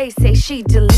they say she delicious,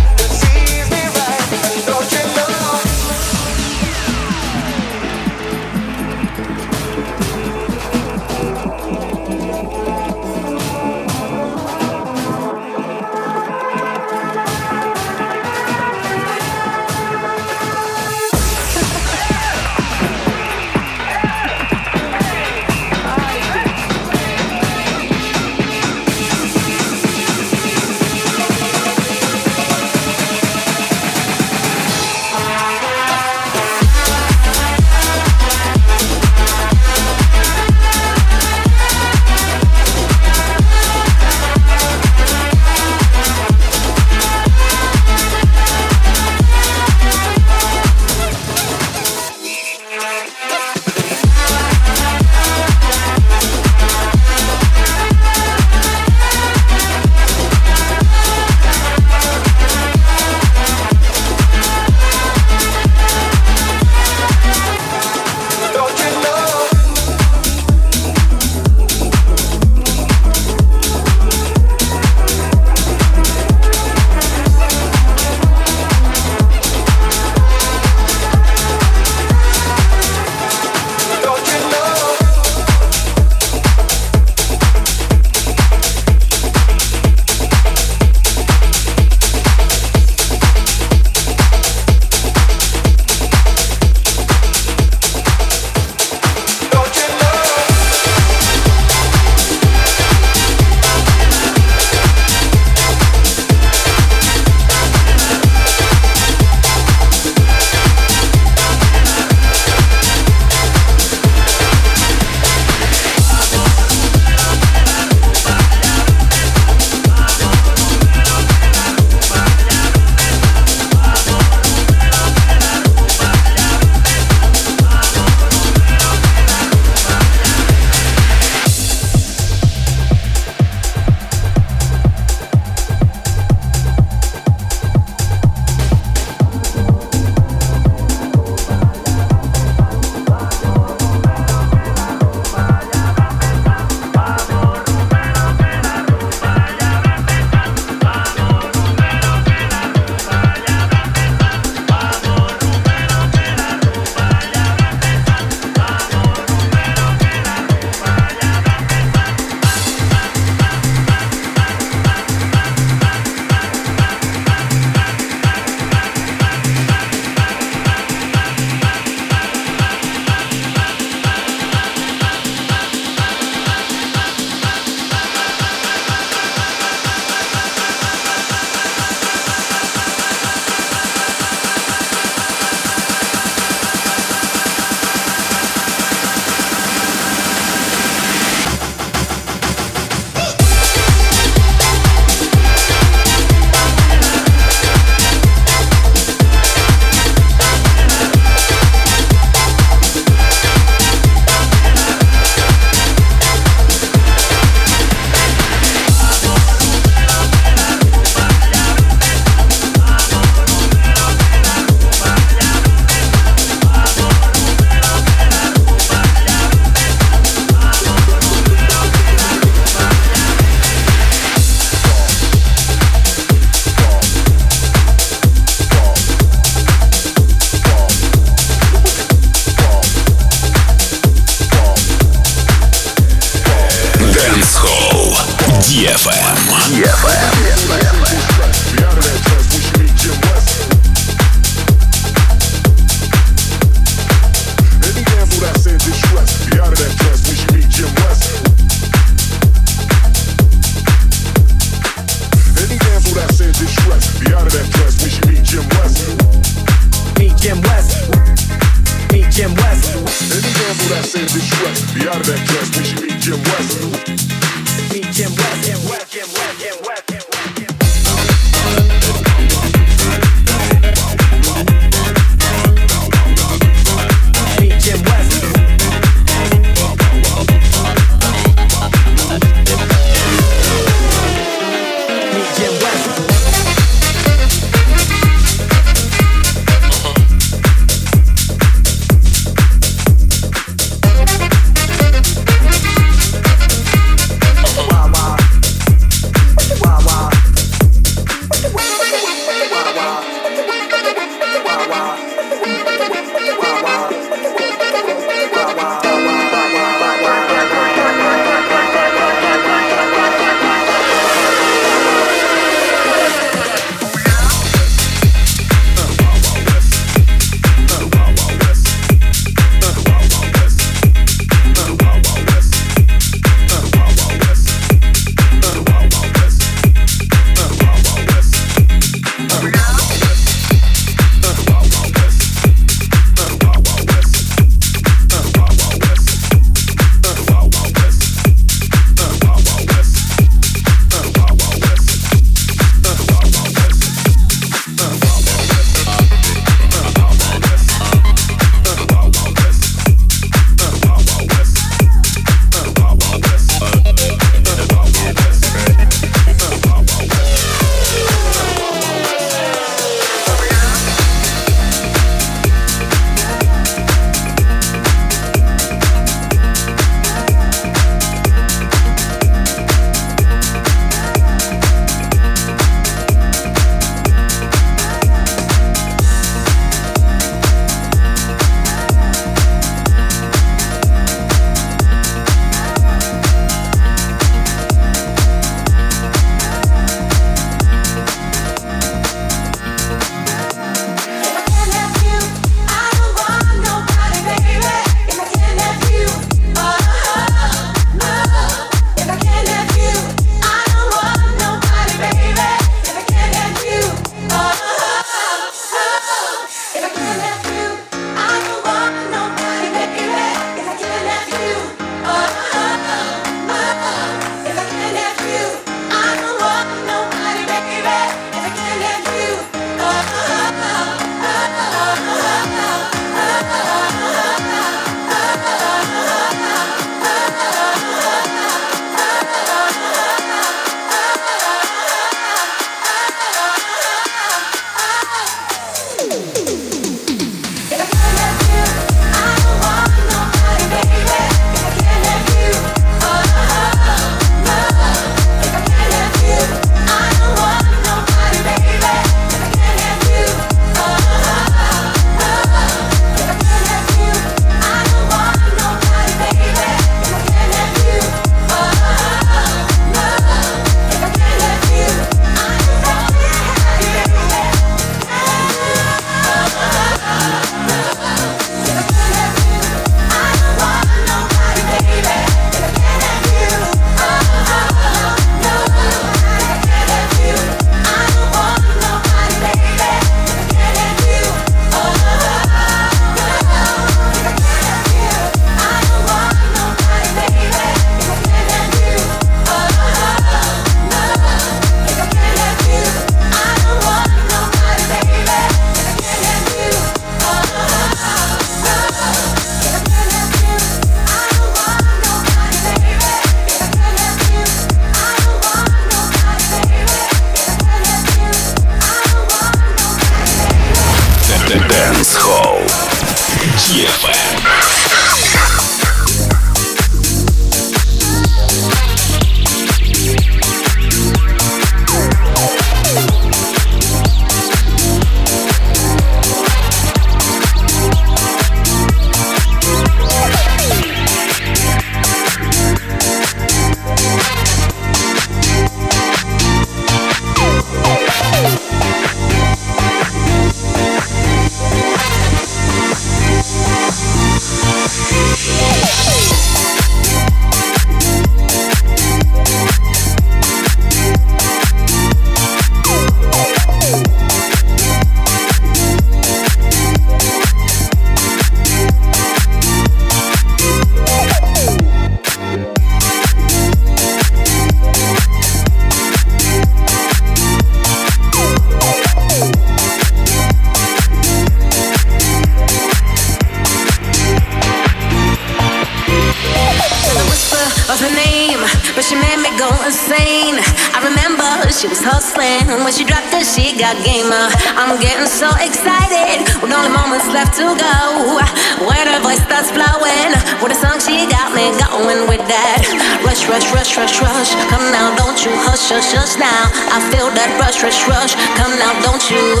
hush, hush now. I feel that rush, rush, rush. Come now, don't you?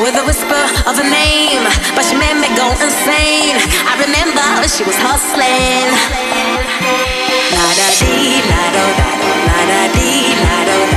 With a whisper of a name, but she made me go insane. I remember she was hustling. La da dee, la do da do, la da dee, la do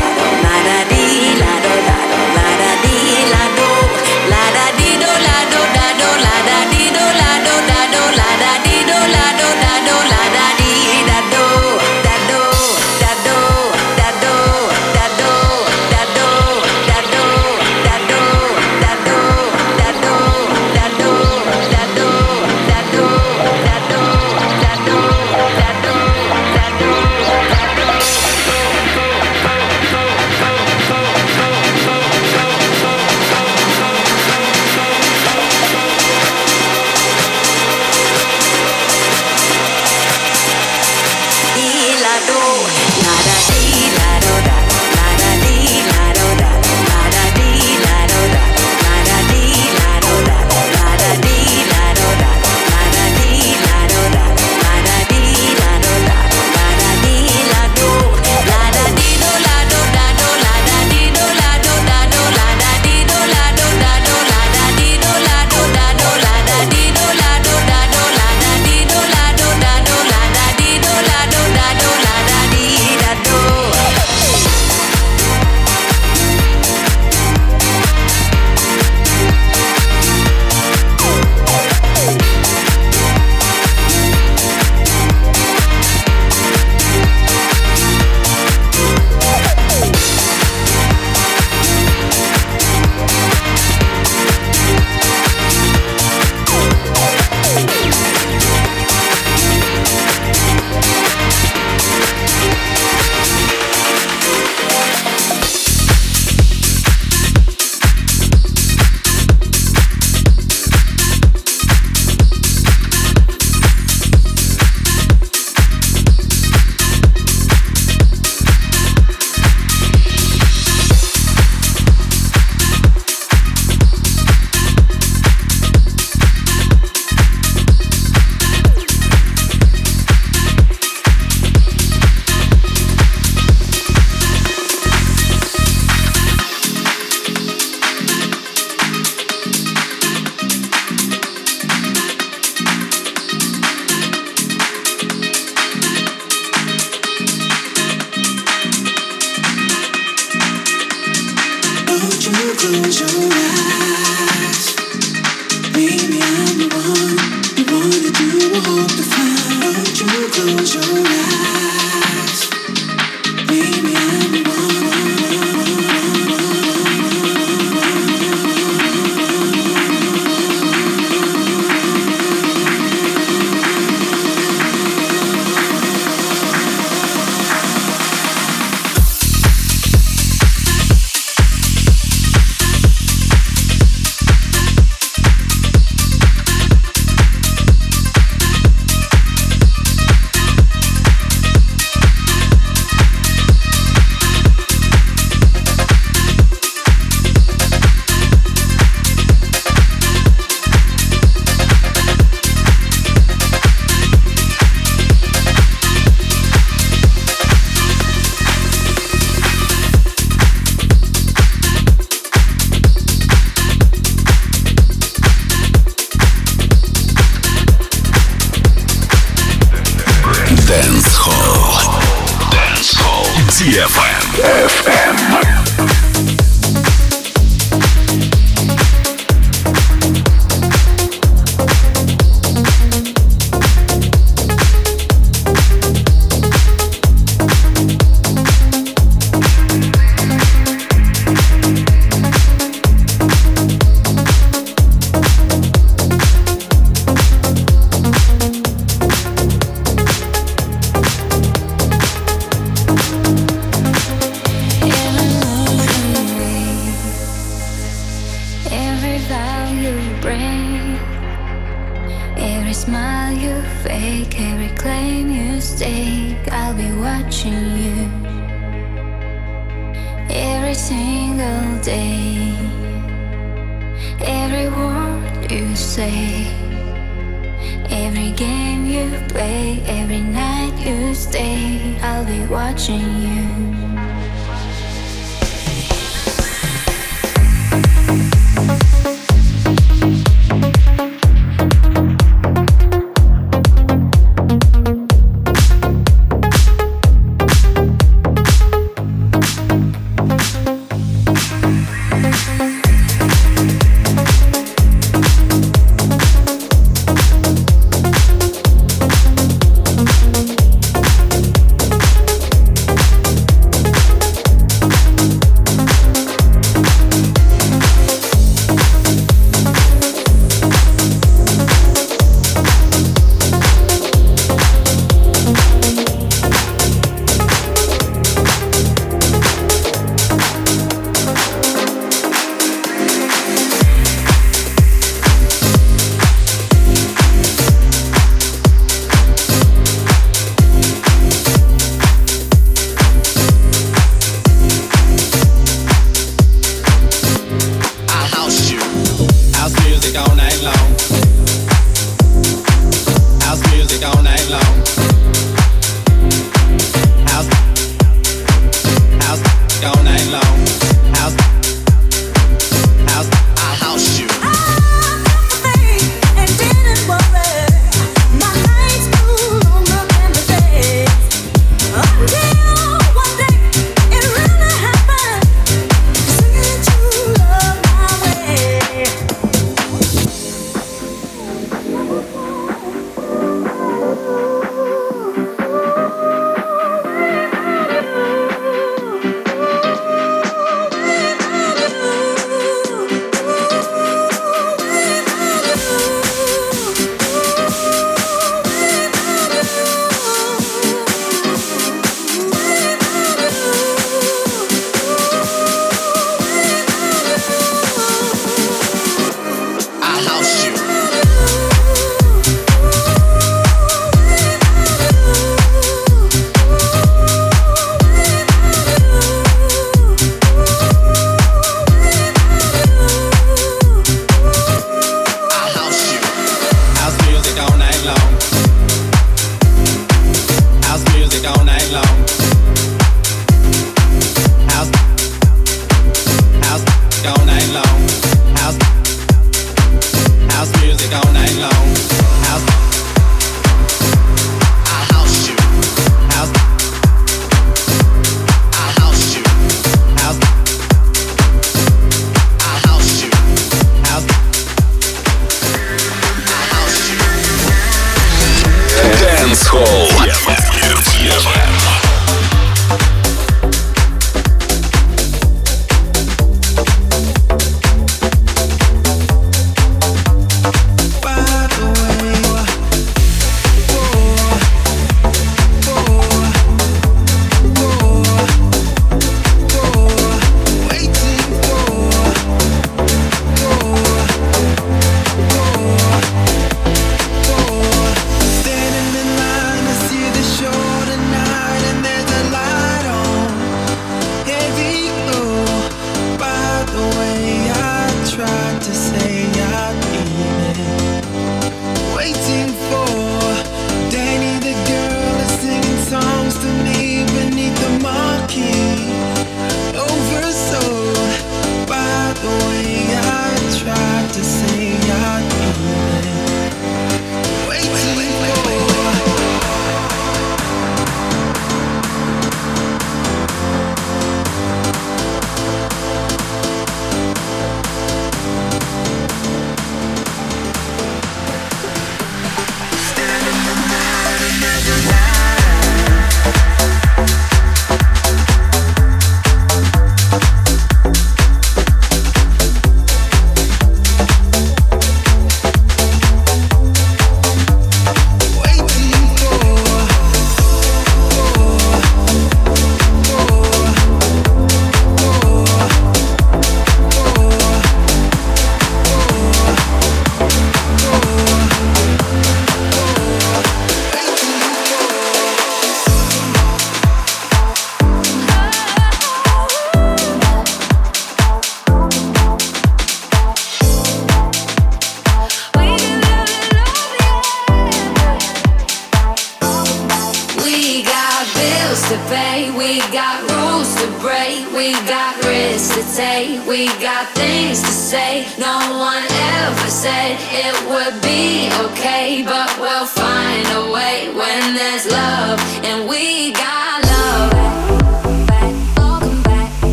be watching you.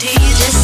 the just